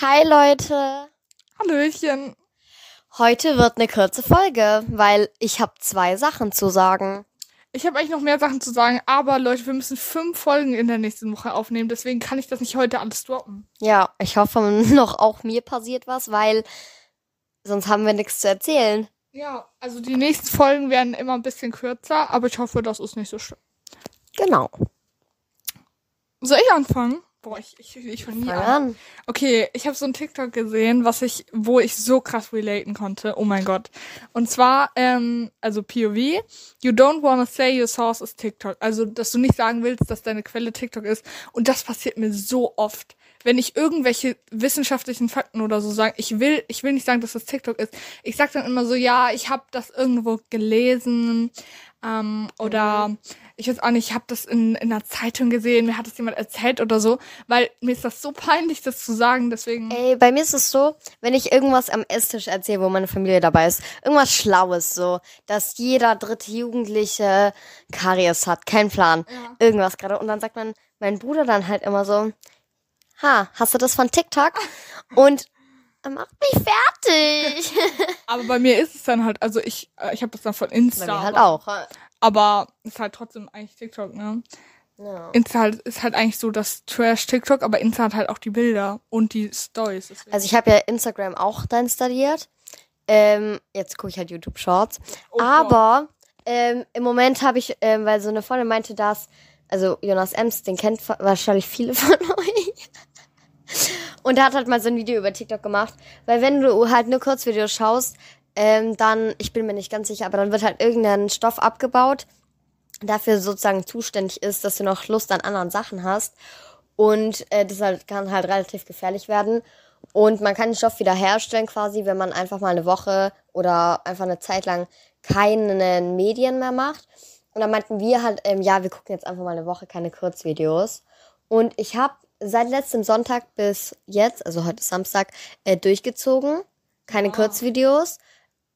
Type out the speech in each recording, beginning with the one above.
Hi Leute. Hallöchen. Heute wird eine kurze Folge, weil ich habe zwei Sachen zu sagen. Ich habe eigentlich noch mehr Sachen zu sagen, aber Leute, wir müssen fünf Folgen in der nächsten Woche aufnehmen, deswegen kann ich das nicht heute alles droppen. Ja, ich hoffe noch auch mir passiert was, weil sonst haben wir nichts zu erzählen. Ja, also die nächsten Folgen werden immer ein bisschen kürzer, aber ich hoffe, das ist nicht so schlimm. Genau. Soll ich anfangen? Boah, ich, ich, ich fange nie an. Okay, ich habe so ein TikTok gesehen, was ich, wo ich so krass relaten konnte. Oh mein Gott. Und zwar, ähm, also POV, you don't wanna say your source is TikTok. Also, dass du nicht sagen willst, dass deine Quelle TikTok ist. Und das passiert mir so oft. Wenn ich irgendwelche wissenschaftlichen Fakten oder so sage, ich will, ich will nicht sagen, dass das TikTok ist. Ich sag dann immer so, ja, ich habe das irgendwo gelesen ähm, oder ich weiß auch nicht, ich habe das in, in einer Zeitung gesehen, mir hat das jemand erzählt oder so, weil mir ist das so peinlich, das zu sagen, deswegen. Ey, bei mir ist es so, wenn ich irgendwas am Esstisch erzähle, wo meine Familie dabei ist, irgendwas Schlaues so, dass jeder dritte Jugendliche Karies hat, kein Plan, Ja. irgendwas gerade. Und dann sagt man, mein Bruder dann halt immer so, ha, hast du das von TikTok? Und er macht mich fertig. Aber bei mir ist es dann halt, also ich, äh, ich habe das dann von Insta. Bei mir halt aber, auch. Aber ist halt trotzdem eigentlich TikTok, ne? Ja. Insta halt, ist halt eigentlich so das Trash-TikTok, aber Insta hat halt auch die Bilder und die Stories. deswegen. Also ich habe ja Instagram auch da installiert. Ähm, jetzt gucke ich halt YouTube Shorts. Oh. Aber ähm, im Moment habe ich, ähm, weil so eine Freundin meinte, dass, also Jonas Ems, den kennt wahrscheinlich viele von euch. Und der hat halt mal so ein Video über TikTok gemacht. Weil wenn du halt nur Kurzvideos schaust, ähm, dann, ich bin mir nicht ganz sicher, aber dann wird halt irgendein Stoff abgebaut, dafür sozusagen zuständig ist, dass du noch Lust an anderen Sachen hast. Und äh, das halt, kann halt relativ gefährlich werden. Und man kann den Stoff wieder herstellen quasi, wenn man einfach mal eine Woche oder einfach eine Zeit lang keine Medien mehr macht. Und dann meinten wir halt, ähm, ja, wir gucken jetzt einfach mal eine Woche keine Kurzvideos. Und ich habe seit letztem Sonntag bis jetzt, also heute ist Samstag, äh, durchgezogen. Keine Wow. Kurzvideos.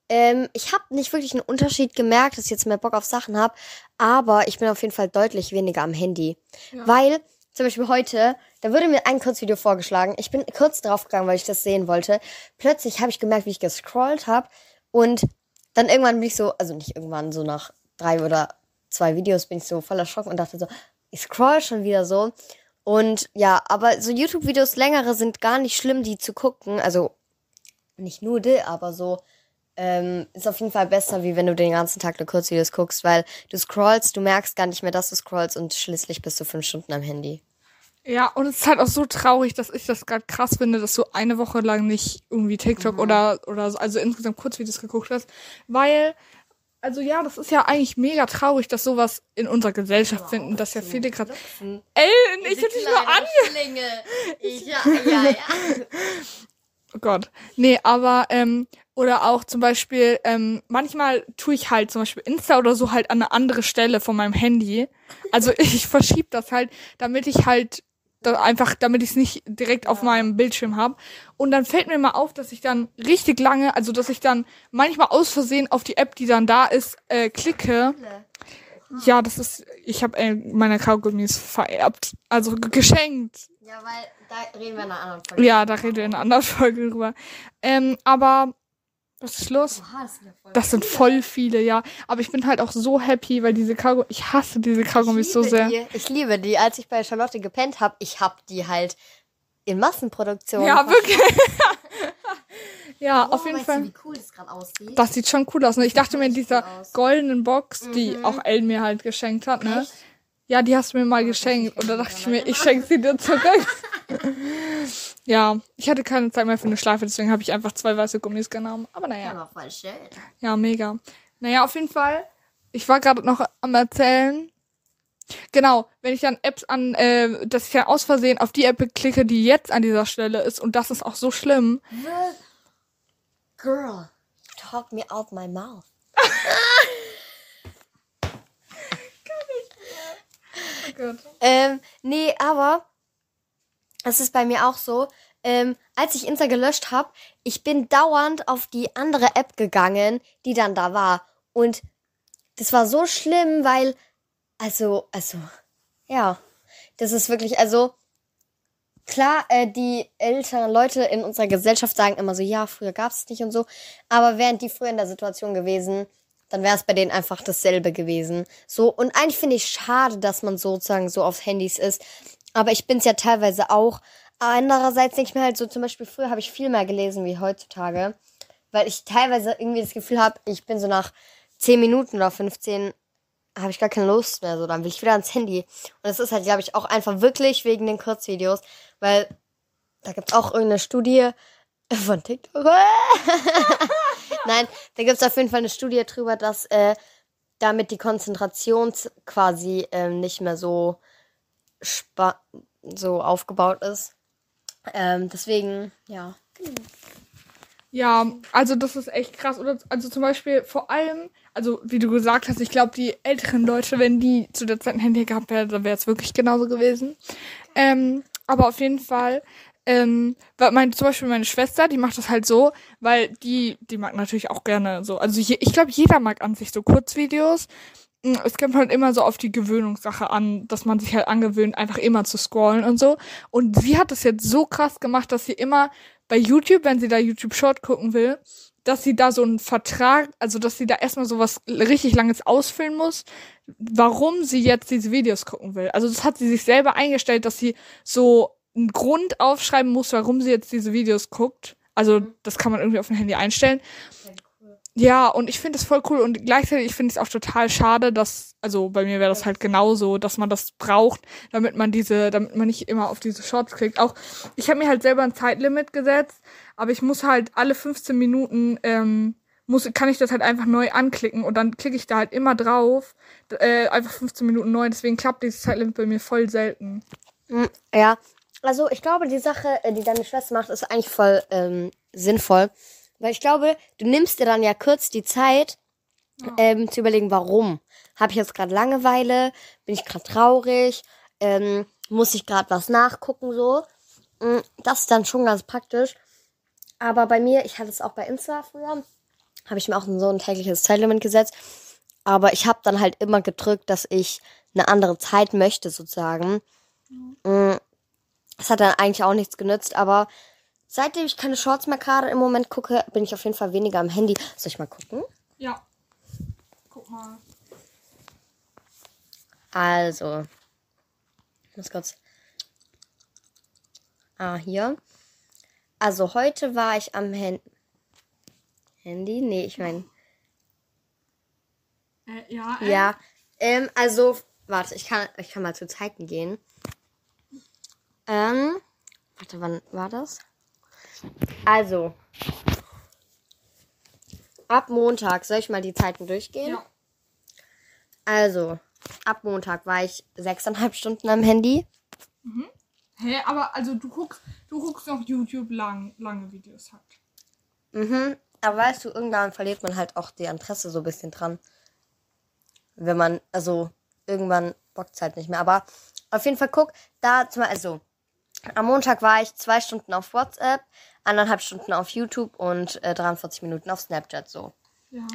Ähm, ich habe nicht wirklich einen Unterschied gemerkt, dass ich jetzt mehr Bock auf Sachen habe, aber ich bin auf jeden Fall deutlich weniger am Handy. Ja. Weil, zum Beispiel heute, da wurde mir ein Kurzvideo vorgeschlagen. Ich bin kurz draufgegangen, weil ich das sehen wollte. Plötzlich habe ich gemerkt, wie ich gescrollt habe. Und dann irgendwann bin ich so, also nicht irgendwann, so nach drei oder zwei Videos bin ich so voll erschrocken und dachte so, ich scroll schon wieder so. Und ja, aber so YouTube-Videos längere sind gar nicht schlimm, die zu gucken. Also nicht nur die, aber so ähm, ist auf jeden Fall besser, wie wenn du den ganzen Tag nur Kurzvideos guckst, weil du scrollst, du merkst gar nicht mehr, dass du scrollst und schließlich bist du fünf Stunden am Handy. Ja, und es ist halt auch so traurig, dass ich das gerade krass finde, dass du eine Woche lang nicht irgendwie Mhm. TikTok oder, oder so, also insgesamt Kurzvideos geguckt hast. Weil, also ja, das ist ja eigentlich mega traurig, dass sowas in unserer Gesellschaft sind und dass ja viele gerade. Ellen, ich hätte dich nur an. Ich, ja, ja, ja. Oh Gott. Nee, aber, ähm, oder auch zum Beispiel, ähm, manchmal tue ich halt zum Beispiel Insta oder so halt an eine andere Stelle von meinem Handy. Also ich verschiebe das halt, damit ich halt da einfach, damit ich es nicht direkt auf meinem Bildschirm habe. Und dann fällt mir mal auf, dass ich dann richtig lange, also dass ich dann manchmal aus Versehen auf die App, die dann da ist, äh, klicke. Ja, das ist, ich habe äh, meine Kaugummis vererbt, also geschenkt. Ja, weil da reden wir in einer anderen Folge. Ja, da reden wir in einer anderen Folge drüber. Ähm, aber was ist los? Oha, das sind ja voll Das sind voll viele, ja. Aber ich bin halt auch so happy, weil diese Kaugummis, ich hasse diese Kaugummis so sehr. Die. Ich liebe die. Als ich bei Charlotte gepennt habe, ich hab die halt in Massenproduktion. Ja, wirklich. ja, Oh, auf jeden Fall. Du, wie cool das gerade aussieht? Das sieht schon cool aus. Ne? Ich dachte mir in dieser goldenen Box, die Mhm. auch Elle mir halt geschenkt hat, ne? Echt? Ja, die hast du mir mal geschenkt. Und da dachte ich mir, ich schenke sie dir zurück. ja, ich hatte keine Zeit mehr für eine Schleife, deswegen habe ich einfach zwei weiße Gummis genommen. Aber naja. Aber voll schön. Ja, mega. Naja, auf jeden Fall. Ich war gerade noch am erzählen. Genau, wenn ich dann Apps an, äh, dass ich dann aus Versehen auf die App klicke, die jetzt an dieser Stelle ist, und das ist auch so schlimm. Girl, talk me out my mouth. Ähm, nee, aber es ist bei mir auch so, ähm, als ich Insta gelöscht habe, ich bin dauernd auf die andere App gegangen, die dann da war. Und das war so schlimm, weil, also, also, ja, das ist wirklich, also, klar, äh, die älteren Leute in unserer Gesellschaft sagen immer so, ja, früher gab es nicht und so. Aber wären die früher in der Situation gewesen, dann wäre es bei denen einfach dasselbe gewesen. So, und eigentlich finde ich schade, dass man sozusagen so auf Handys ist. Aber ich bin es ja teilweise auch. Andererseits denke ich mir halt so, zum Beispiel früher habe ich viel mehr gelesen wie heutzutage. Weil ich teilweise irgendwie das Gefühl habe, ich bin so nach 10 Minuten oder 15 habe ich gar keine Lust mehr. So, dann will ich wieder ans Handy. Und das ist halt, glaube ich, auch einfach wirklich wegen den Kurzvideos. Weil da gibt es auch irgendeine Studie von TikTok. Nein, da gibt es auf jeden Fall eine Studie drüber, dass äh, damit die Konzentration quasi äh, nicht mehr so, so aufgebaut ist. Ähm, deswegen, ja. Ja, also das ist echt krass. Oder also zum Beispiel vor allem, also wie du gesagt hast, ich glaube, die älteren Leute, wenn die zu der Zeit ein Handy gehabt hätten, dann wäre es wirklich genauso gewesen. Ähm, aber auf jeden Fall, ähm, mein, zum Beispiel meine Schwester, die macht das halt so, weil die, die mag natürlich auch gerne so. Also je, ich glaube, jeder mag an sich so Kurzvideos. Hm, es kommt halt immer so auf die Gewöhnungssache an, dass man sich halt angewöhnt, einfach immer zu scrollen und so. Und sie hat das jetzt so krass gemacht, dass sie immer bei YouTube, wenn sie da YouTube Short gucken will, dass sie da so einen Vertrag, also dass sie da erstmal so was richtig langes ausfüllen muss, warum sie jetzt diese Videos gucken will. Also das hat sie sich selber eingestellt, dass sie so einen Grund aufschreiben muss, warum sie jetzt diese Videos guckt. Also das kann man irgendwie auf dem Handy einstellen. Ja, und ich finde es voll cool und gleichzeitig finde ich es auch total schade, dass, also bei mir wäre das halt genauso, dass man das braucht, damit man diese, damit man nicht immer auf diese Shorts kriegt. Auch ich habe mir halt selber ein Zeitlimit gesetzt, aber ich muss halt alle 15 Minuten ähm, muss, kann ich das halt einfach neu anklicken und dann klicke ich da halt immer drauf, äh, einfach 15 Minuten neu. Deswegen klappt dieses Zeitlimit bei mir voll selten. Hm, ja, also ich glaube, die Sache, äh, die deine Schwester macht, ist eigentlich voll ähm, sinnvoll. Weil ich glaube, du nimmst dir dann ja kurz die Zeit, ja. ähm, zu überlegen, warum. Habe ich jetzt gerade Langeweile? Bin ich gerade traurig? Ähm, muss ich gerade was nachgucken so? Mm, das ist dann schon ganz praktisch. Aber bei mir, ich hatte es auch bei Insta früher, habe ich mir auch so ein tägliches Zeitlimit gesetzt. Aber ich habe dann halt immer gedrückt, dass ich eine andere Zeit möchte, sozusagen. Mhm. Das hat dann eigentlich auch nichts genützt, aber Seitdem ich keine Shorts mehr gerade im Moment gucke, bin ich auf jeden Fall weniger am Handy. Soll ich mal gucken? Ja. Guck mal. Also. Ich muss kurz. Ah, hier. Also heute war ich am Hen Handy. Nee, ich meine. Äh, ja. Äh. Ja. Ähm, also, warte, ich kann, ich kann mal zu Zeiten gehen. Ähm, warte, wann war das? Also, ab Montag, soll ich mal die Zeiten durchgehen? Ja. Also, ab Montag war ich sechseinhalb Stunden am Handy. Mhm. Hä, aber also du guckst, du guckst auf YouTube lang, lange Videos halt. Mhm. Aber weißt du, irgendwann verliert man halt auch die Interesse so ein bisschen dran. Wenn man, also irgendwann bockt es halt nicht mehr. Aber auf jeden Fall guck, da zum Beispiel, also am Montag war ich zwei Stunden auf WhatsApp, anderthalb Stunden auf YouTube und äh, 43 Minuten auf Snapchat so. Ja.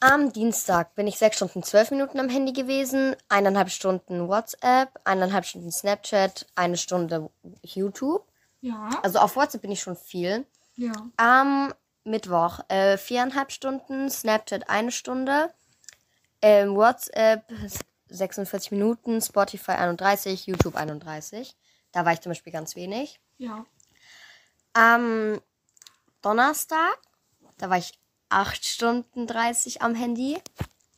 Am Dienstag bin ich sechs Stunden zwölf Minuten am Handy gewesen, eineinhalb Stunden WhatsApp, eineinhalb Stunden Snapchat, eine Stunde YouTube. Ja. Also auf WhatsApp bin ich schon viel. Ja. Am Mittwoch äh, viereinhalb Stunden, Snapchat eine Stunde, ähm, WhatsApp 46 Minuten, Spotify 31, YouTube 31. Da war ich zum Beispiel ganz wenig. Ja. Am Donnerstag, da war ich 8 Stunden 30 am Handy.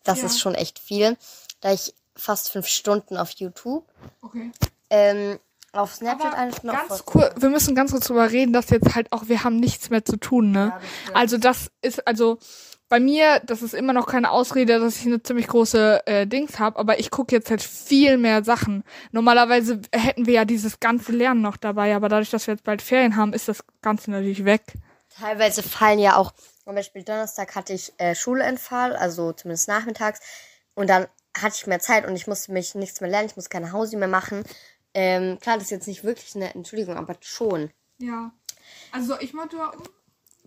Das ja. ist schon echt viel. Da ich fast 5 Stunden auf YouTube. Okay. Ähm, auf Snapchat eine Stunde. Ganz cool. Wir müssen ganz kurz drüber reden, dass jetzt halt auch, wir haben nichts mehr zu tun, ne? Ja, das also das ist, also bei mir, das ist immer noch keine Ausrede, dass ich eine ziemlich große äh, Dings habe, aber ich gucke jetzt halt viel mehr Sachen. Normalerweise hätten wir ja dieses ganze Lernen noch dabei, aber dadurch, dass wir jetzt bald Ferien haben, ist das Ganze natürlich weg. Teilweise fallen ja auch, zum Beispiel Donnerstag hatte ich äh, Schulentfall, also zumindest nachmittags, und dann hatte ich mehr Zeit und ich musste mich nichts mehr lernen, ich musste keine Hause mehr machen. Ähm, klar, das ist jetzt nicht wirklich eine Entschuldigung, aber schon. Ja. Also ich mal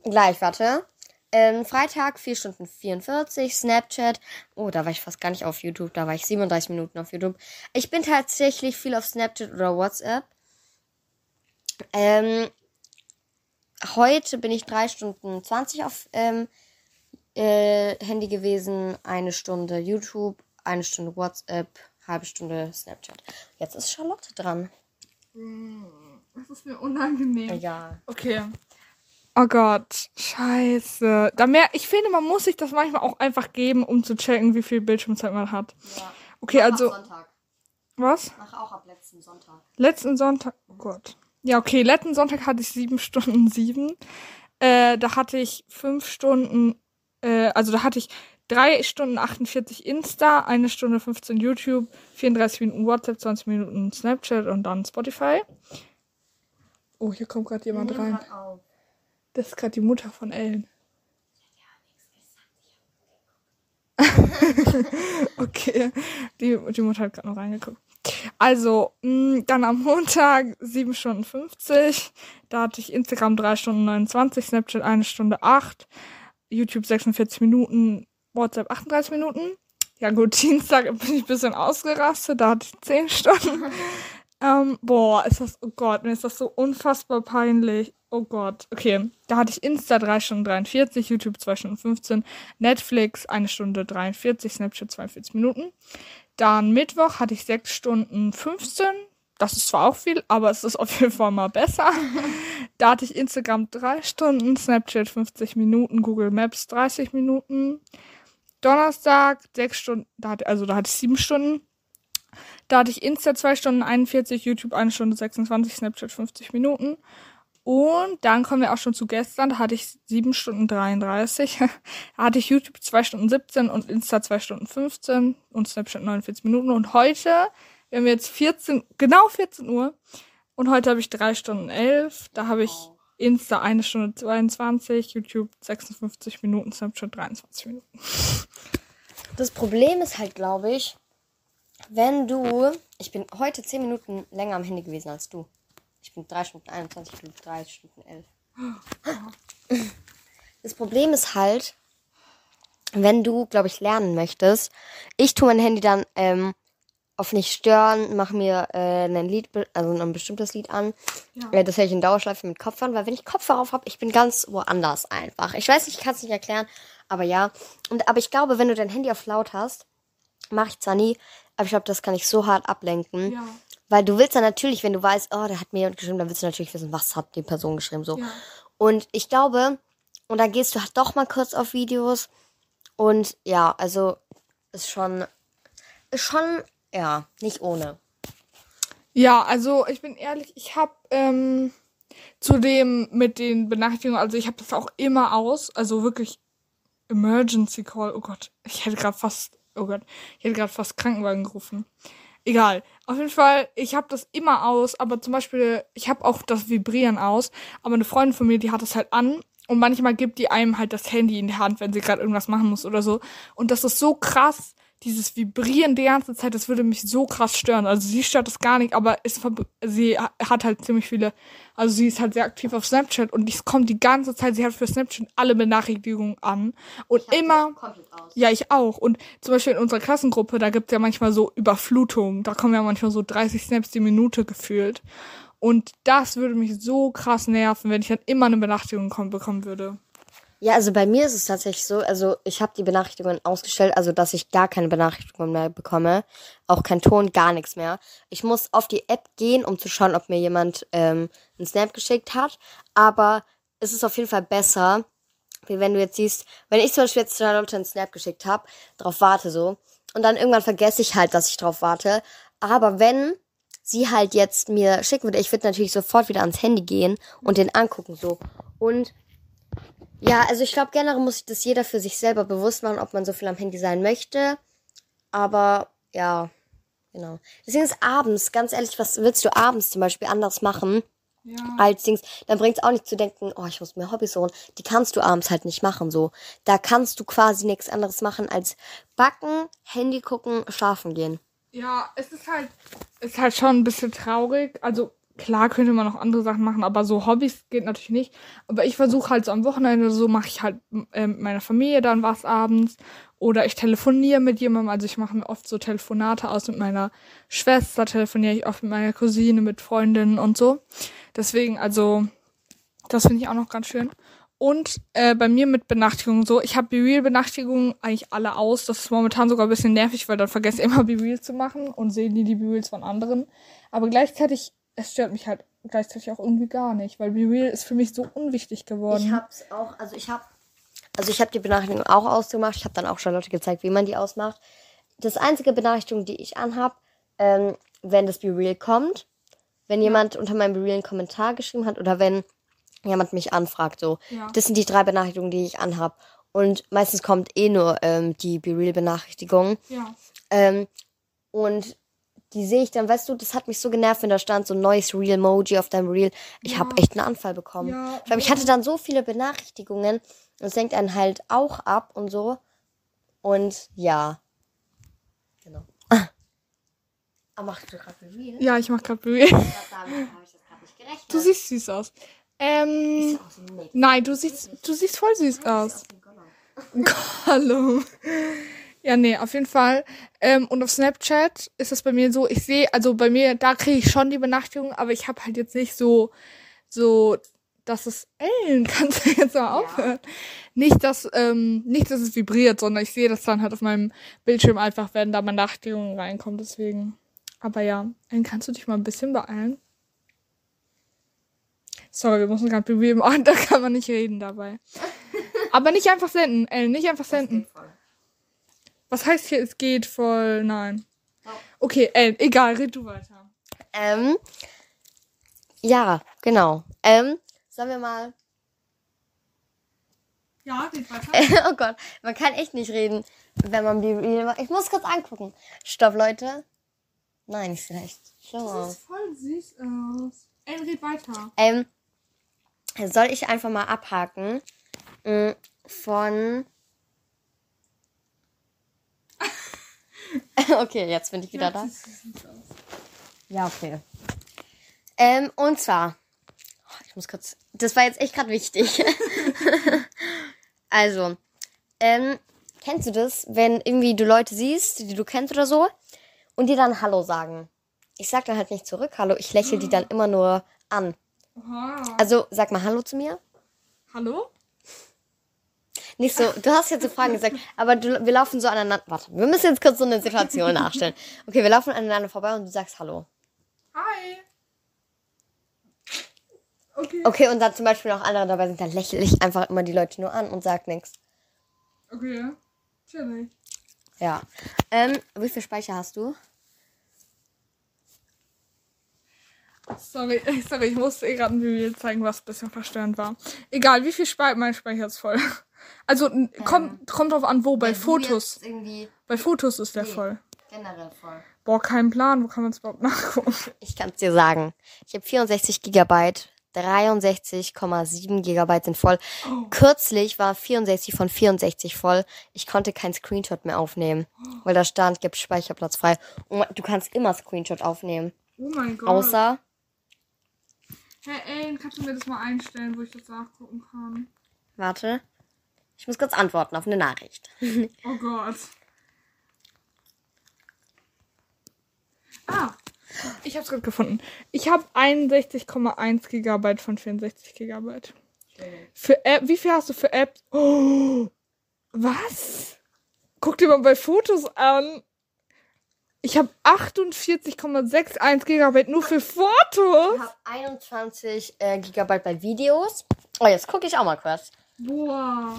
Gleich, warte. Ähm, Freitag 4 Stunden 44, Snapchat. Oh, da war ich fast gar nicht auf YouTube. Da war ich 37 Minuten auf YouTube. Ich bin tatsächlich viel auf Snapchat oder WhatsApp. Ähm, heute bin ich drei Stunden 20 auf ähm, äh, Handy gewesen, eine Stunde YouTube, eine Stunde WhatsApp, halbe Stunde Snapchat. Jetzt ist Charlotte dran. Das ist mir unangenehm. Egal. Okay. Oh Gott, scheiße. Da mehr, ich finde, man muss sich das manchmal auch einfach geben, um zu checken, wie viel Bildschirmzeit man hat. Ja. Okay, also, Sonntag. was? Mach auch ab letzten Sonntag. Letzten Sonntag, oh Gott. Ja, okay, letzten Sonntag hatte ich sieben Stunden sieben. Äh, da hatte ich fünf Stunden, äh, also da hatte ich drei Stunden 48 Insta, eine Stunde 15 YouTube, 34 Minuten WhatsApp, 20 Minuten Snapchat und dann Spotify. Oh, hier kommt gerade jemand rein. Das ist gerade die Mutter von Ellen. okay, die, die Mutter hat gerade noch reingeguckt. Also, mh, dann am Montag 7 Stunden 50. Da hatte ich Instagram 3 Stunden 29, Snapchat 1 Stunde 8, YouTube 46 Minuten, WhatsApp 38 Minuten. Ja gut, Dienstag bin ich ein bisschen ausgerastet, da hatte ich 10 Stunden. ähm, boah, ist das, oh Gott, mir ist das so unfassbar peinlich. Oh Gott, okay. Da hatte ich Insta 3 Stunden 43, YouTube 2 Stunden 15, Netflix 1 Stunde 43, Snapchat 42 Minuten. Dann Mittwoch hatte ich 6 Stunden 15. Das ist zwar auch viel, aber es ist auf jeden Fall mal besser. da hatte ich Instagram 3 Stunden, Snapchat 50 Minuten, Google Maps 30 Minuten. Donnerstag 6 Stunden, da hatte, also da hatte ich 7 Stunden. Da hatte ich Insta 2 Stunden 41, YouTube 1 Stunde 26, Snapchat 50 Minuten. Und dann kommen wir auch schon zu gestern. Da hatte ich 7 Stunden 33. da hatte ich YouTube 2 Stunden 17 und Insta 2 Stunden 15 und Snapchat 49 Minuten. Und heute, wir haben jetzt 14, genau 14 Uhr. Und heute habe ich 3 Stunden 11. Da habe ich Insta 1 Stunde 22, YouTube 56 Minuten, Snapchat 23 Minuten. Das Problem ist halt, glaube ich, wenn du. Ich bin heute 10 Minuten länger am Handy gewesen als du. Ich bin 3 Stunden 21, du 3 Stunden 11. Das Problem ist halt, wenn du, glaube ich, lernen möchtest, ich tue mein Handy dann ähm, auf nicht stören, mache mir äh, ein Lied, also ein bestimmtes Lied an. Ja. Äh, das höre ich in Dauerschleife mit Kopfhörern, weil wenn ich Kopfhörer auf habe, ich bin ganz woanders einfach. Ich weiß nicht, ich kann es nicht erklären, aber ja. Und aber ich glaube, wenn du dein Handy auf laut hast, mache ich zwar nie, aber ich glaube, das kann ich so hart ablenken. Ja. Weil du willst dann natürlich, wenn du weißt, oh, der hat mir jemand geschrieben, dann willst du natürlich wissen, was hat die Person geschrieben, so. Ja. Und ich glaube, und dann gehst du halt doch mal kurz auf Videos. Und ja, also ist schon, ist schon, ja, nicht ohne. Ja, also ich bin ehrlich, ich habe ähm, zudem mit den Benachrichtigungen, also ich habe das auch immer aus, also wirklich Emergency Call. Oh Gott, ich hätte gerade fast, oh Gott, ich hätte gerade fast Krankenwagen gerufen. Egal. Auf jeden Fall, ich habe das immer aus, aber zum Beispiel, ich habe auch das Vibrieren aus, aber eine Freundin von mir, die hat das halt an und manchmal gibt die einem halt das Handy in die Hand, wenn sie gerade irgendwas machen muss oder so. Und das ist so krass, dieses Vibrieren die ganze Zeit, das würde mich so krass stören. Also sie stört das gar nicht, aber verb- sie ha- hat halt ziemlich viele, also sie ist halt sehr aktiv auf Snapchat und es kommt die ganze Zeit, sie hat für Snapchat alle Benachrichtigungen an und immer, ja, ich auch. Und zum Beispiel in unserer Klassengruppe, da gibt's ja manchmal so Überflutungen. Da kommen ja manchmal so 30 Snaps die Minute gefühlt. Und das würde mich so krass nerven, wenn ich dann immer eine Benachrichtigung kom- bekommen würde. Ja, also bei mir ist es tatsächlich so, also ich habe die Benachrichtigungen ausgestellt, also dass ich gar keine Benachrichtigungen mehr bekomme, auch kein Ton, gar nichts mehr. Ich muss auf die App gehen, um zu schauen, ob mir jemand ähm, einen Snap geschickt hat, aber es ist auf jeden Fall besser, wie wenn du jetzt siehst, wenn ich zum Beispiel jetzt Charlotte einen Snap geschickt habe, drauf warte so, und dann irgendwann vergesse ich halt, dass ich drauf warte, aber wenn sie halt jetzt mir schicken würde, ich würde natürlich sofort wieder ans Handy gehen und den angucken so. Und ja, also ich glaube, generell muss sich das jeder für sich selber bewusst machen, ob man so viel am Handy sein möchte. Aber ja, genau. Deswegen ist abends, ganz ehrlich, was willst du abends zum Beispiel anders machen Ja. als Dings? Dann bringt es auch nicht zu denken, oh, ich muss mir Hobbys holen. Die kannst du abends halt nicht machen so. Da kannst du quasi nichts anderes machen als backen, Handy gucken, schlafen gehen. Ja, es ist halt, ist halt schon ein bisschen traurig. Also klar könnte man noch andere Sachen machen, aber so Hobbys geht natürlich nicht. Aber ich versuche halt so am Wochenende, so mache ich halt äh, mit meiner Familie dann was abends. Oder ich telefoniere mit jemandem, also ich mache mir oft so Telefonate aus mit meiner Schwester, telefoniere ich oft mit meiner Cousine, mit Freundinnen und so. Deswegen, also, das finde ich auch noch ganz schön. Und äh, bei mir mit Benachrichtigungen so, ich habe BeReal-Benachrichtigungen eigentlich alle aus. Das ist momentan sogar ein bisschen nervig, weil dann vergesse ich immer BeReal zu machen und sehe nie die BeReals von anderen. Aber gleichzeitig, es stört mich halt gleichzeitig auch irgendwie gar nicht, weil BeReal ist für mich so unwichtig geworden. Ich hab's auch, also ich hab, also ich habe die Benachrichtigung auch ausgemacht. Ich habe dann auch Charlotte gezeigt, wie man die ausmacht. Das einzige Benachrichtigung, die ich anhab, ähm, wenn das BeReal kommt, wenn jemand unter meinem BeReal einen Kommentar geschrieben hat oder wenn jemand mich anfragt, so. Ja. Das sind die drei Benachrichtigungen, die ich anhab. Und meistens kommt eh nur ähm, die BeReal-Benachrichtigung. ja. Ähm, und die sehe ich dann, weißt du, das hat mich so genervt, wenn da stand so neues Real-Moji auf deinem Reel. Ich Ja. habe echt einen Anfall bekommen. Ja. Ich hatte dann so viele Benachrichtigungen. und Das lenkt einen halt auch ab und so. Und ja. Genau. Aber machst du gerade Real? Ja, ich mach gerade gerechnet. Du siehst süß aus. Ähm, nett. nein, du siehst, du siehst voll süß aus. Aus Gollum. Ja, nee, auf jeden Fall. Ähm, und auf Snapchat ist das bei mir so, ich sehe, also bei mir, da kriege ich schon die Benachrichtigung, aber ich habe halt jetzt nicht so, so, dass es, Ellen, kannst du jetzt mal aufhören? Nicht, dass, ähm, nicht, dass es vibriert, sondern ich sehe das dann halt auf meinem Bildschirm einfach, wenn da Benachrichtigungen reinkommen, deswegen. Aber ja, Ellen, kannst du dich mal ein bisschen beeilen? Sorry, wir müssen gerade machen, da kann man nicht reden dabei. Aber nicht einfach senden, Ellen, nicht einfach senden. Was heißt hier, es geht voll? Nein. Oh. Okay, Ellen, egal, red du weiter. Ähm, ja, genau. Ähm, sollen wir mal Ja, red weiter. oh Gott, man kann echt nicht reden, wenn man die Real macht. Ich muss kurz angucken. Stopp, Leute. Nein, nicht schlecht. Schau Das mal. sieht voll süß aus. Ellen, red weiter. Ähm, soll ich einfach mal abhaken? Mm, Von. okay, jetzt bin ich wieder da. Ja, okay. Ähm, und zwar. Oh, Ich muss kurz. Das war jetzt echt gerade wichtig. also, ähm, kennst du das, wenn irgendwie du Leute siehst, die du kennst oder so, und die dann Hallo sagen? Ich sag dann halt nicht zurück Hallo, ich lächle die dann immer nur an. Also, sag mal Hallo zu mir. Hallo? Nicht so, du hast jetzt so Fragen gesagt, aber du, wir laufen so aneinander. Warte, wir müssen jetzt kurz so eine Situation nachstellen. Okay, wir laufen aneinander vorbei und du sagst Hallo. Hi. Okay. Okay, und dann zum Beispiel noch andere dabei sind, dann lächle ich einfach immer die Leute nur an und sag nichts. Okay. Chillig. Ja. Ähm, wie viel Speicher hast du? Sorry, sorry, ich musste eh gerade ein Video zeigen, was ein bisschen verstörend war. Egal, wie viel Speicher, mein Speicher ist voll. Also, n- kommt, kommt drauf an, wo, bei Fotos. Bei Fotos ist der Nee. voll. generell voll. Boah, kein Plan, wo kann man es überhaupt nachgucken? Ich kann es dir sagen. Ich habe 64 Gigabyte. 63,7 Gigabyte sind voll. Kürzlich war 64 von 64 voll. Ich konnte kein Screenshot mehr aufnehmen, weil da stand, gibt Speicherplatz frei. Und du kannst immer Screenshot aufnehmen. Oh mein Gott. Außer, Hey, Ellen, kannst du mir das mal einstellen, wo ich das nachgucken kann? warte, ich muss kurz antworten auf eine Nachricht. Oh Gott. Ah, ich hab's gerade gefunden. Ich habe 61,1 Gigabyte von 64 Gigabyte. Für App, wie viel hast du für Apps? Oh, was? Guck dir mal bei Fotos an. Ich habe 48,61 Gigabyte nur für Ich Fotos. habe 21 äh, Gigabyte bei Videos. Oh, jetzt gucke ich auch mal kurz. Boah.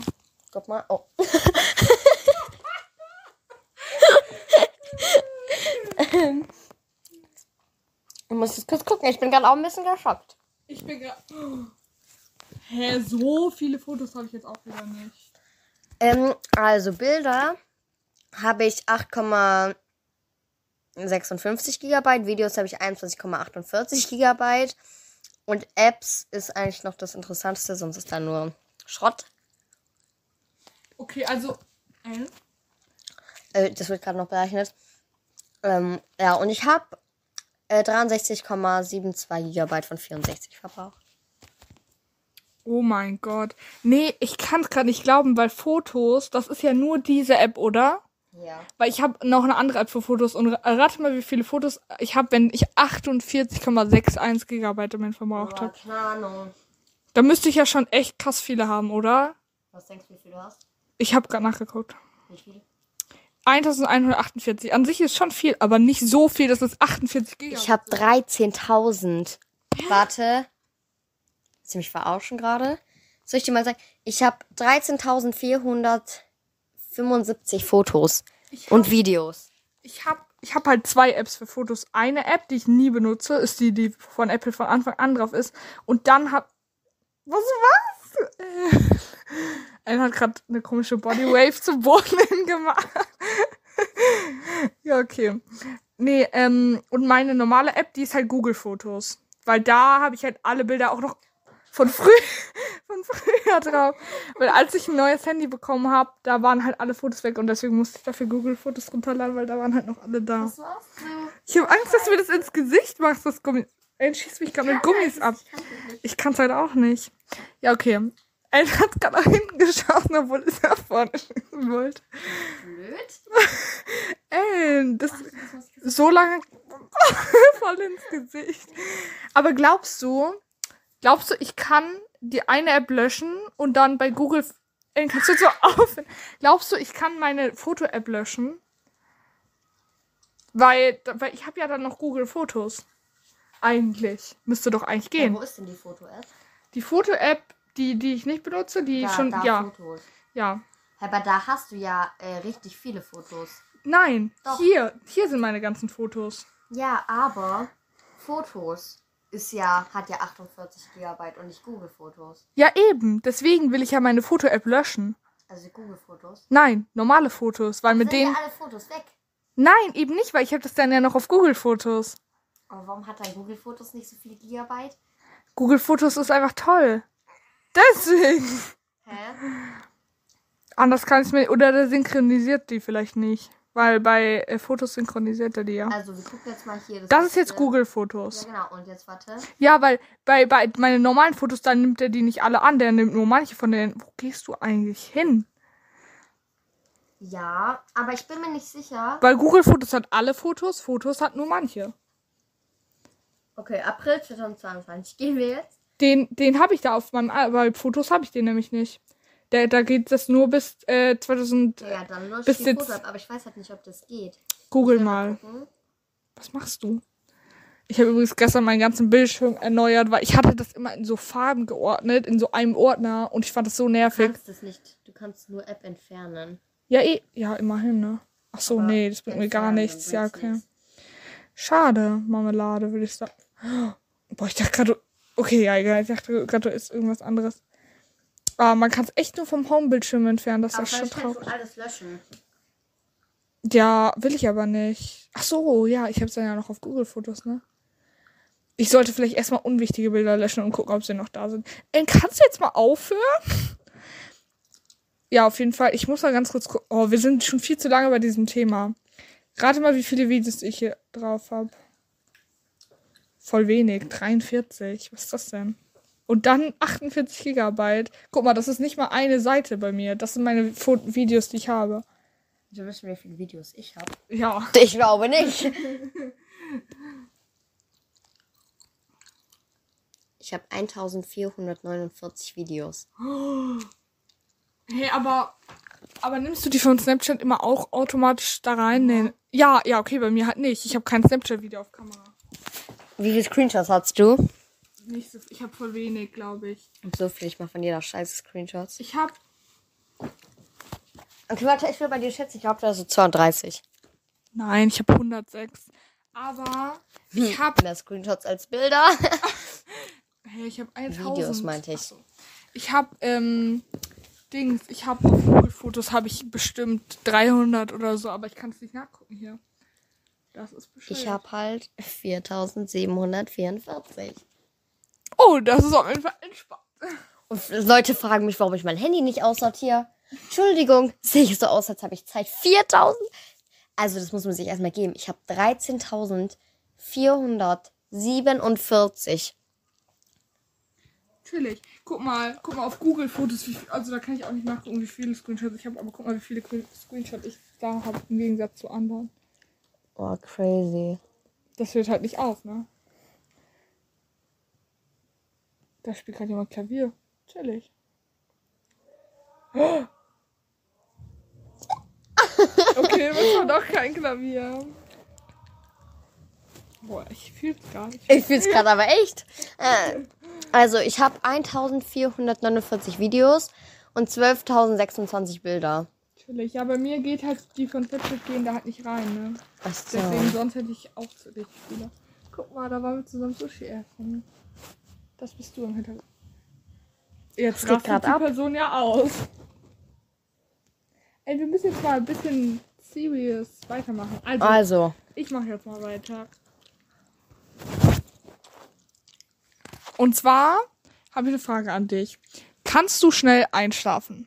Guck mal. Oh. ich muss jetzt kurz gucken. Ich bin gerade auch ein bisschen geschockt. Ich bin gerade. Hä, so viele Fotos habe ich jetzt auch wieder nicht. Ähm, also Bilder habe ich 8,56 Gigabyte. Videos habe ich 21,48 Gigabyte. Und Apps ist eigentlich noch das Interessanteste, sonst ist da nur Schrott. Okay, also. Äh? Das wird gerade noch berechnet. Ähm, ja, und ich habe äh, 63,72 Gigabyte von 64 verbraucht. Oh mein Gott. Nee, ich kann es gerade nicht glauben, weil Fotos, das ist ja nur diese App, oder? Ja. Weil ich habe noch eine andere App für Fotos und rate mal, wie viele Fotos ich habe, wenn ich 48,61 Gigabyte damit verbraucht habe. keine Ahnung. Da müsste ich ja schon echt krass viele haben, oder? Was denkst du, wie viel du hast? Ich habe gerade nachgeguckt. Wie viel? 1148. An sich ist schon viel, aber nicht so viel, dass es 48 Gigabyte Ich habe 13.000. Warte. Willst du mich verarschen gerade? Soll ich dir mal sagen? Ich habe 13.475 Fotos Ich und Videos. ich habe ich hab halt zwei Apps für Fotos. Eine App, die ich nie benutze, ist die, die von Apple von Anfang an drauf ist. Und dann hab. Was, was? Er hat gerade eine komische Bodywave zum Boden hin gemacht. ja, okay. Nee, ähm, und meine normale App, die ist halt Google Fotos. Weil da habe ich halt alle Bilder auch noch von früh von früher drauf. Weil als ich ein neues Handy bekommen habe, da waren halt alle Fotos weg und deswegen musste ich dafür Google Fotos runterladen, weil da waren halt noch alle da. Ich habe Angst, dass du mir das ins Gesicht machst, das Gummi. Ey, schieß mich gerade mit Gummis ab. Ich kann es halt auch nicht. Ja, okay. Er hat gerade nach hinten geschossen, obwohl es nach vorne schießen wollte. Blöd. Ey, das so lange voll ins Gesicht. Aber glaubst du, glaubst du, ich kann die eine App löschen und dann bei Google Ey, kannst du so auf? Glaubst du, ich kann meine Foto-App löschen? Weil, weil ich habe ja dann noch Google Fotos. Eigentlich. Müsste doch eigentlich Ja, gehen. wo ist denn die Foto-App? Die Foto-App, die, die ich nicht benutze, die schon, da ja, Fotos. ja. Aber da hast du ja äh, richtig viele Fotos. Nein, Doch. hier, hier sind meine ganzen Fotos. Ja, aber Fotos ist ja, hat ja 48 Gigabyte und nicht Google-Fotos. Ja, eben. Deswegen will ich ja meine Foto-App löschen. Also Google-Fotos. Nein, normale Fotos, weil mit Sind denen. ja alle Fotos weg. Nein, eben nicht, weil ich habe das dann ja noch auf Google Fotos. Aber warum hat dein Google-Fotos nicht so viele Gigabyte? Google Fotos ist einfach toll. Deswegen. Hä? Anders kann ich mir. Oder der synchronisiert die vielleicht nicht. Weil bei äh, Fotos synchronisiert er die ja. Also, wir gucken jetzt mal hier. Das ist jetzt Google Ja, Fotos. genau. Und jetzt warte. Ja, weil bei, bei meinen normalen Fotos, dann nimmt er die nicht alle an. Der nimmt nur manche von denen. Wo gehst du eigentlich hin? Ja, aber ich bin mir nicht sicher. Weil Google Fotos hat alle Fotos, Fotos hat nur manche. Okay, April 2022. Gehen wir jetzt? Den, den habe ich da auf meinem. Bei Fotos habe ich den nämlich nicht. Der, da geht das nur bis äh, 2000. Ja, dann lösche Bis ich die jetzt- Foto ab. Aber ich weiß halt nicht, ob das geht. Google mal. gucken. Was machst du? Ich habe übrigens gestern meinen ganzen Bildschirm erneuert, weil ich hatte das immer in so Farben geordnet, in so einem Ordner und ich fand das so Du nervig. kannst es nicht. Du kannst nur App entfernen. Ja, eh. Ja, immerhin, ne? Ach so, Aber nee, das bringt mir gar nichts. Ja, okay. nichts. Schade, Marmelade, würde ich sagen. Boah, ich dachte gerade. Okay, ja, egal. Ich dachte gerade, da ist irgendwas anderes. Aber man kann es echt nur vom Homebildschirm entfernen. Das ist Aber ja schon traurig. du alles löschen. Ja, will ich aber nicht. Ach so, ja, ich habe es dann ja noch auf Google Fotos, ne? Ich sollte vielleicht erstmal unwichtige Bilder löschen und gucken, ob sie noch da sind. Ey, kannst du jetzt mal aufhören? Ja, auf jeden Fall. Ich muss mal ganz kurz gucken. Oh, wir sind schon viel zu lange bei diesem Thema. Rate mal, wie viele Videos ich hier drauf habe. Voll wenig. 43. Was ist das denn? Und dann 48 Gigabyte. Guck mal, das ist nicht mal eine Seite bei mir. Das sind meine Fo Videos, die ich habe. Du wissen, wie viele Videos ich habe. Ja. Ich glaube nicht. Ich habe 1449 Videos. Hey, aber, aber nimmst du die von Snapchat immer auch automatisch da rein? Nee. Ja, ja, okay, bei mir halt nicht. Ich habe kein Snapchat-Video auf Kamera. Wie viele Screenshots hast du? Nicht so, ich habe voll wenig, glaube ich. Und so viel, ich mache von jeder Scheiße Screenshots. Ich habe Okay, warte, ich will bei dir schätzen. Ich glaube, das ist 32. Nein, ich habe 106. Aber ich habe Mehr Screenshots als Bilder. hey, ich habe 1000. Videos meinte ich. So. Ich habe ähm Dings, ich habe auf Google Fotos habe ich bestimmt 300 oder so, aber ich kann es nicht nachgucken hier. Das ist bestimmt. Ich habe halt 4744. Oh, das ist auf jeden Fall entspannt. Und Leute fragen mich, warum ich mein Handy nicht aussortiere. Entschuldigung, sehe ich so aus, als habe ich Zeit. 4000? Also, das muss man sich erstmal geben. Ich habe 13.447 Chillig. Guck mal, guck mal auf Google Fotos, wie, also da kann ich auch nicht nachgucken, wie viele Screenshots ich habe, aber guck mal, wie viele Screen- Screenshots ich da habe im Gegensatz zu anderen. Oh, crazy. Das hört halt nicht auf, ne? Da spielt gerade jemand Klavier. Chillig. Okay, das war doch kein Klavier. Boah, ich fühl's gar nicht. Ich fühl's gerade aber echt. Äh, also, ich habe 1449 Videos und 12.026 Bilder. Chillig. Ja, bei mir geht halt die von Fitbit gehen da halt nicht rein, ne? Ach so. Deswegen, sonst hätte ich auch zu dich Spieler. Guck mal, da waren wir zusammen Sushi essen. Das bist du im Hintergrund. Jetzt geht grad die ab. Person ja aus. Ey, wir müssen jetzt mal ein bisschen serious weitermachen. Also, Also, ich mache jetzt mal weiter. Und zwar habe ich eine Frage an dich. Kannst du schnell einschlafen?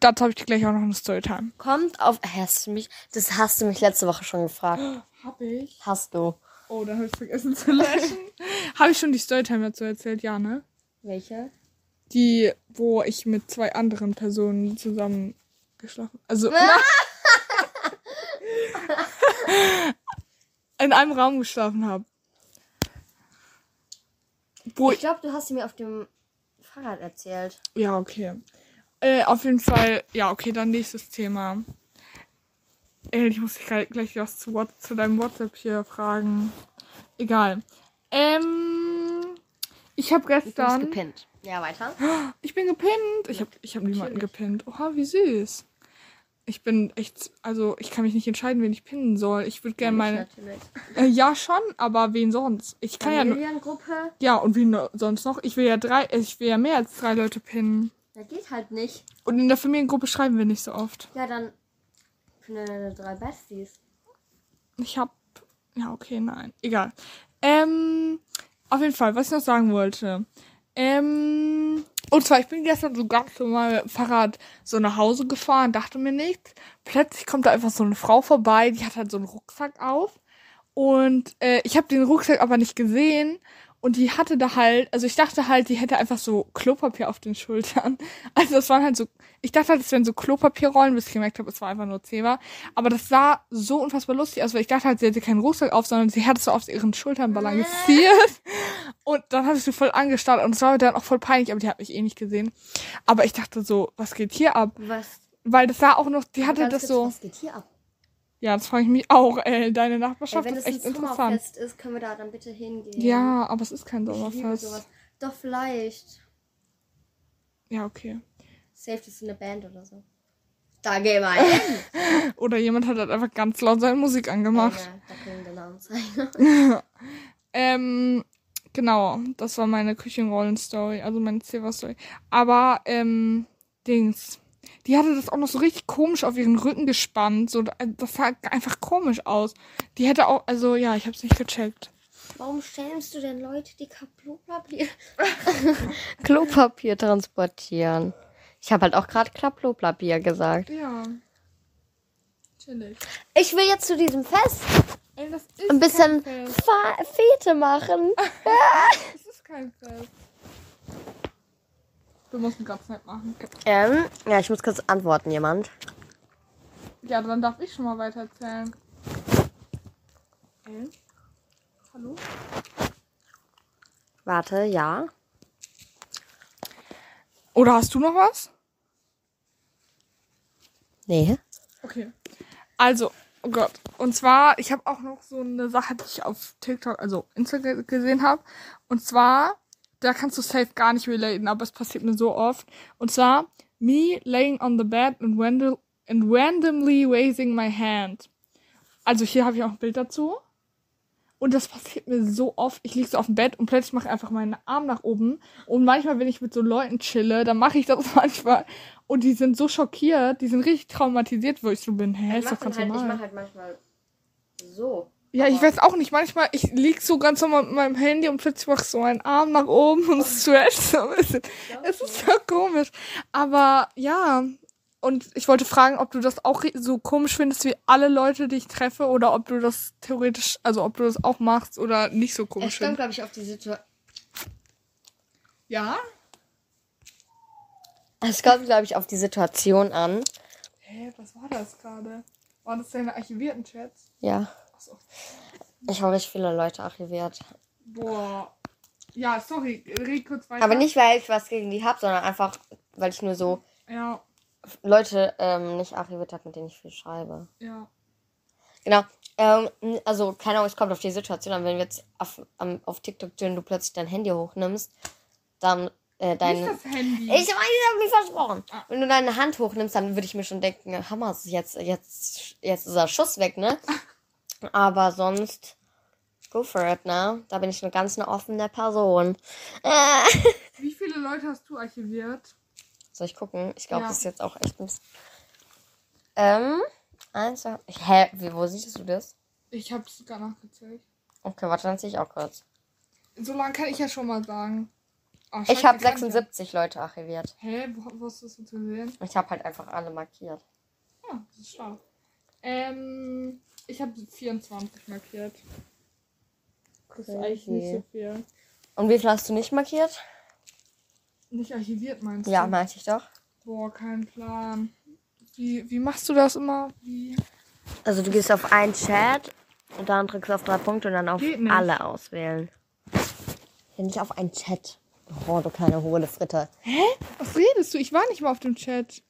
Dazu habe ich gleich auch noch eine Storytime. kommt auf. Hast du mich? Das hast du mich letzte Woche schon gefragt. Hab ich? Hast du? Oh, da habe ich vergessen zu löschen. habe ich schon die Storytime dazu erzählt? Ja, ne? Welche? Die, wo ich mit zwei anderen Personen zusammen geschlafen. Also in einem Raum geschlafen habe. Ich glaube, du hast sie mir auf dem Fahrrad erzählt. Ja, okay. Äh, auf jeden Fall, ja, okay, dann nächstes Thema. Ey, ich muss dich gleich- gleich was zu, What- zu deinem WhatsApp hier fragen. Egal. Ähm, ich habe Du bist gestern. gepinnt. Ja, weiter. Ich bin gepinnt. Ich habe ich hab niemanden gepinnt. Oha, wie süß. Ich bin echt, also ich kann mich nicht entscheiden, wen ich pinnen soll. Ich würde gerne meine. Natürlich. Äh, ja, schon, aber wen sonst? Ich kann ja nur. Familiengruppe. Ja, und wen sonst noch? Ich will ja drei, äh, ich will ja mehr als drei Leute pinnen. Das geht halt nicht. Und in der Familiengruppe schreiben wir nicht so oft. Ja, dann für deine drei Besties. Ich hab. Ja, okay, nein. Egal. Ähm, auf jeden Fall, was ich noch sagen wollte. Ähm, und zwar, ich bin gestern so ganz normal mit dem Fahrrad so nach Hause gefahren, dachte mir nichts. Plötzlich kommt da einfach so eine Frau vorbei, die hat halt so einen Rucksack auf. Und äh, ich habe den Rucksack aber nicht gesehen. Und die hatte da halt, also ich dachte halt, die hätte einfach so Klopapier auf den Schultern. Also das waren halt so, ich dachte halt, es wären so Klopapierrollen, bis ich gemerkt habe, es war einfach nur Zebra. Aber das sah so unfassbar lustig aus, weil ich dachte halt, sie hätte keinen Rucksack auf, sondern sie hat es so auf ihren Schultern balanciert. Und dann habe ich sie voll angestarrt und es war mir dann auch voll peinlich, aber die hat mich eh nicht gesehen. Aber ich dachte so, was geht hier ab? Was? Weil das sah auch noch, die hatte das so. Was geht hier ab? Ja, das frage ich mich auch, ey. Deine Ey, Nachbarschaft wenn ist es echt ein interessant. Sommerfest ist, können wir da dann bitte hingehen. Ja, aber es ist kein Sommerfest. Doch, vielleicht. Ja, okay. Safe ist eine Band oder so. Da gehen wir hin. Oder jemand hat halt einfach ganz laut seine Musik angemacht. Ja, da können wir Namen zeigen. Ähm, genau, das war meine Küchenrollen-Story, also meine Silver-Story. Aber, ähm, Dings. Die hatte das auch noch so richtig komisch auf ihren Rücken gespannt. So, das sah einfach komisch aus. Die hätte auch, also ja, ich hab's nicht gecheckt. Warum stellst du denn Leute, die Klopapier... Klopapier transportieren? Ich habe halt auch gerade Klopapier gesagt. Ja. Chillig. Ich will jetzt zu diesem Fest Ey, das ist ein bisschen kein Fest. Fa Fete machen. Das ist kein Fest. Du musst einen ganz nett machen. Ähm, ja, ich muss kurz antworten, jemand. Ja, dann darf ich schon mal weiter erzählen. Okay. Hallo? Warte, ja. Oder hast du noch was? Nee. Okay. Also, oh Gott. Und zwar, ich habe auch noch so eine Sache, die ich auf TikTok, also Instagram gesehen habe. Und zwar, da kannst du safe gar nicht relaten, aber es passiert mir so oft. Und zwar, me laying on the bed and, random, and randomly raising my hand. Also hier habe ich auch ein Bild dazu. Und das passiert mir so oft. Ich liege so auf dem Bett und plötzlich mache ich einfach meinen Arm nach oben. Und manchmal, wenn ich mit so Leuten chille, dann mache ich das manchmal. Und die sind so schockiert, die sind richtig traumatisiert, wo ich so bin. Hä, ist doch ganz normal. halt manchmal so. Ja, ich weiß auch nicht. Manchmal, ich lieg so ganz normal mit meinem Handy und plötzlich mach ich so meinen Arm nach oben und stretch so ein bisschen. Es ist so komisch. Aber ja. Und ich wollte fragen, ob du das auch so komisch findest wie alle Leute, die ich treffe, oder ob du das theoretisch, also ob du das auch machst oder nicht so Es komisch kommt, findest. glaube ich, auf die Situation. Ja? Es kommt, glaube ich, auf die Situation an. Hä, was war das gerade? Waren das deine archivierten Chats? Ja. Achso. Ich habe richtig viele Leute archiviert. Boah. Ja, sorry, red kurz weiter. Aber nicht, weil ich was gegen die habe, sondern einfach, weil ich nur so Ja, Leute ähm, nicht archiviert habe, mit denen ich viel schreibe. ja. Genau. Ähm, also, keine Ahnung, es kommt auf die Situation an. Wenn wir jetzt auf, auf TikTok und du plötzlich dein Handy hochnimmst, dann äh, deine. Nicht das Handy. Ich meine, mich versprochen. Ah. Wenn du deine Hand hochnimmst, dann würde ich mir schon denken, Hammer, jetzt, jetzt, jetzt ist der Schuss weg, ne? Aber sonst, go for it, ne? Da bin ich eine ganz eine offene Person. Äh. Wie viele Leute hast du archiviert? Soll ich gucken? Ich glaube, Ja. das ist jetzt auch echt ein bisschen. Ähm, eins, zwei. Hä? Wie, wo siehst du das? Ich hab's gar nachgezählt. Okay, warte, dann ziehe ich auch kurz. So lange kann ich ja schon mal sagen. Ah, Ich habe kann 76 Leute archiviert. Hä, wo, wo hast du das jetzt gesehen? Ich habe halt einfach alle markiert. Ah, das ist schlau. Ähm, ich habe 24 markiert. Das ist eigentlich nicht so viel. Und wie viel hast du nicht markiert? Nicht archiviert meinst Ja, du? meinte ich doch. Boah, kein Plan. Wie, wie machst du das immer? Wie? Also du gehst auf einen Chat und dann drückst du auf drei Punkte und dann auf alle auswählen. Ja, nicht auf einen Chat. Oh, du kleine hohle Fritte. Was redest du? Ich war nicht mal auf dem Chat.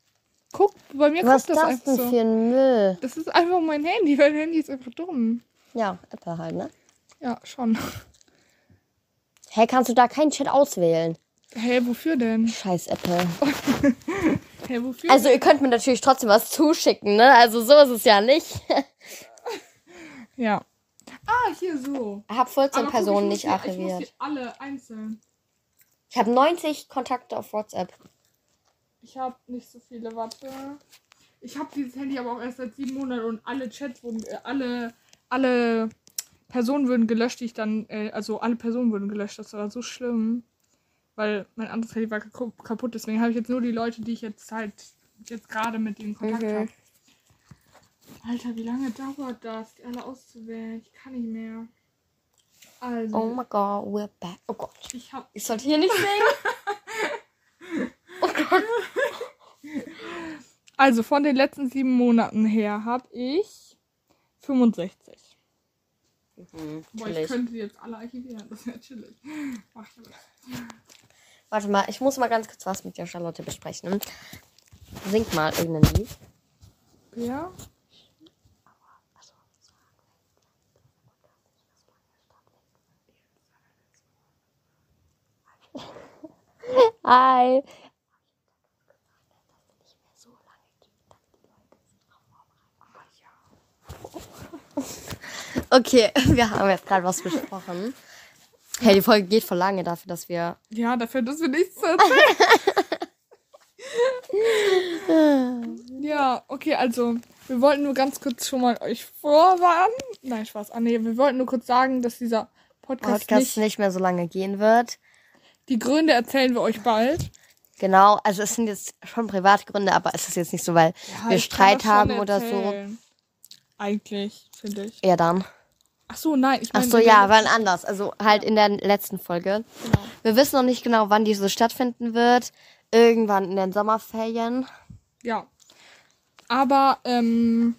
Guck, bei mir Was kommt das das einfach so. für ein Müll? Das ist einfach mein Handy, weil Handy ist einfach dumm. Ja, Apple halt, ne? Ja, schon. Hey, kannst du da keinen Chat auswählen? Hä, wofür denn? Scheiß Apple. Hä, wofür? Also ihr könnt mir natürlich trotzdem was zuschicken, ne? Also so ist es ja nicht. ja. Ah, hier so. Ich habe 14 Aber guck, Personen ich nicht die- Ich muss archiviert. die alle einzeln. Ich habe 90 Kontakte auf WhatsApp. Ich habe nicht so viele, warte. Ich habe dieses Handy aber auch erst seit sieben Monaten und alle Chats wurden, äh, alle, alle Personen wurden gelöscht, die ich dann, äh, also alle Personen wurden gelöscht. Das war so schlimm. Weil mein anderes Handy war kaputt, deswegen habe ich jetzt nur die Leute, die ich jetzt halt jetzt gerade mit ihnen Kontakt Mhm. habe. Alter, wie lange dauert das, die alle auszuwählen? Ich kann nicht mehr. Also, Oh my god, we're back. Oh Gott. ich habe Ich sollte hier nicht singen. oh Gott. Also von den letzten sieben Monaten her habe ich 65. Mhm, Boah, ich könnte die jetzt alle archivieren. Das wäre chillig. Mach ich aber. Warte mal, ich muss mal ganz kurz was mit der Charlotte besprechen. Sing mal irgendein Lied. Ja. Hi. Okay, wir haben jetzt gerade was besprochen. Hey, die Folge geht voll lange dafür, dass wir. Ja, dafür, dass wir nichts zu erzählen. ja, okay, also wir wollten nur ganz kurz schon mal euch vorwarnen. Nein, Spaß. Ah, nee, wir wollten nur kurz sagen, dass dieser Podcast, Podcast nicht. nicht mehr so lange gehen wird. Die Gründe erzählen wir euch bald. Genau, also es sind jetzt schon private Gründe, aber es ist jetzt nicht so, weil Ja, wir Streit haben oder so. Eigentlich, finde ich. Ja, dann. Ach so, nein, ich Ach meine. so, ja, wann anders. Also halt in der letzten Folge. Genau. Wir wissen noch nicht genau, wann die so stattfinden wird. Irgendwann in den Sommerferien. Ja. Aber, ähm,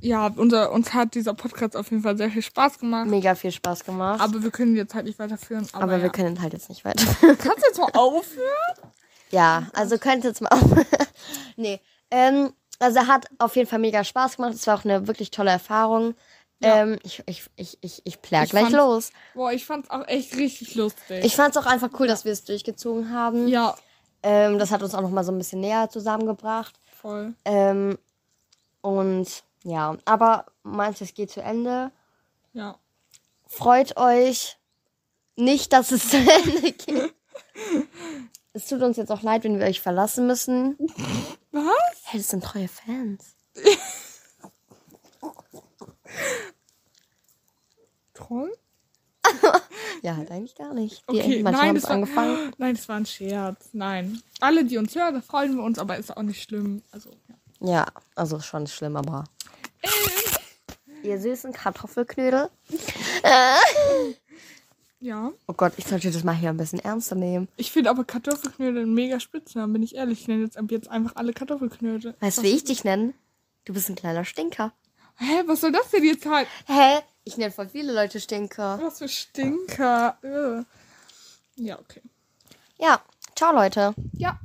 ja, unser, uns hat dieser Podcast auf jeden Fall sehr viel Spaß gemacht. Mega viel Spaß gemacht. Aber, Aber wir können jetzt halt nicht weiterführen. Aber, wir ja. können halt jetzt nicht weiter. Kannst du jetzt mal aufhören? ja, also könnt jetzt mal auf. nee. Ähm, also er hat auf jeden Fall mega Spaß gemacht. Es war auch eine wirklich tolle Erfahrung. Ja. Ähm, ich, ich, ich, ich, ich plär Ich gleich fand's- los. Boah, ich fand's auch echt richtig lustig. Ich fand's auch einfach cool, dass wir es durchgezogen haben. ja, Ähm, das hat uns auch noch mal so ein bisschen näher zusammengebracht. voll. Ähm, und ja, aber manches geht zu Ende. Ja. Freut euch nicht, dass es zu Ende geht. es tut uns jetzt auch leid, wenn wir euch verlassen müssen. Was? Hey, das sind treue Fans. Troll? ja, halt eigentlich gar nicht. Wir okay, Manche nein, das war, angefangen. Nein, das war ein Scherz. Nein. Alle, die uns hören, freuen wir uns, aber ist auch nicht schlimm. Also, ja. ja also schon schlimm, aber. Äh. Ihr süßen Kartoffelknödel. ja. Oh Gott, ich sollte das mal hier ein bisschen ernster nehmen. Ich finde aber Kartoffelknödel einen mega Spitznamen, bin ich ehrlich. Ich nenne jetzt, jetzt einfach alle Kartoffelknödel. Weißt du, wie ich dich nenne? Du bist ein kleiner Stinker. Hä, was soll das denn jetzt halt? Hä, ich nenne voll viele Leute Stinker. Was für Stinker. Ja, okay. Ja, ciao Leute. Ja.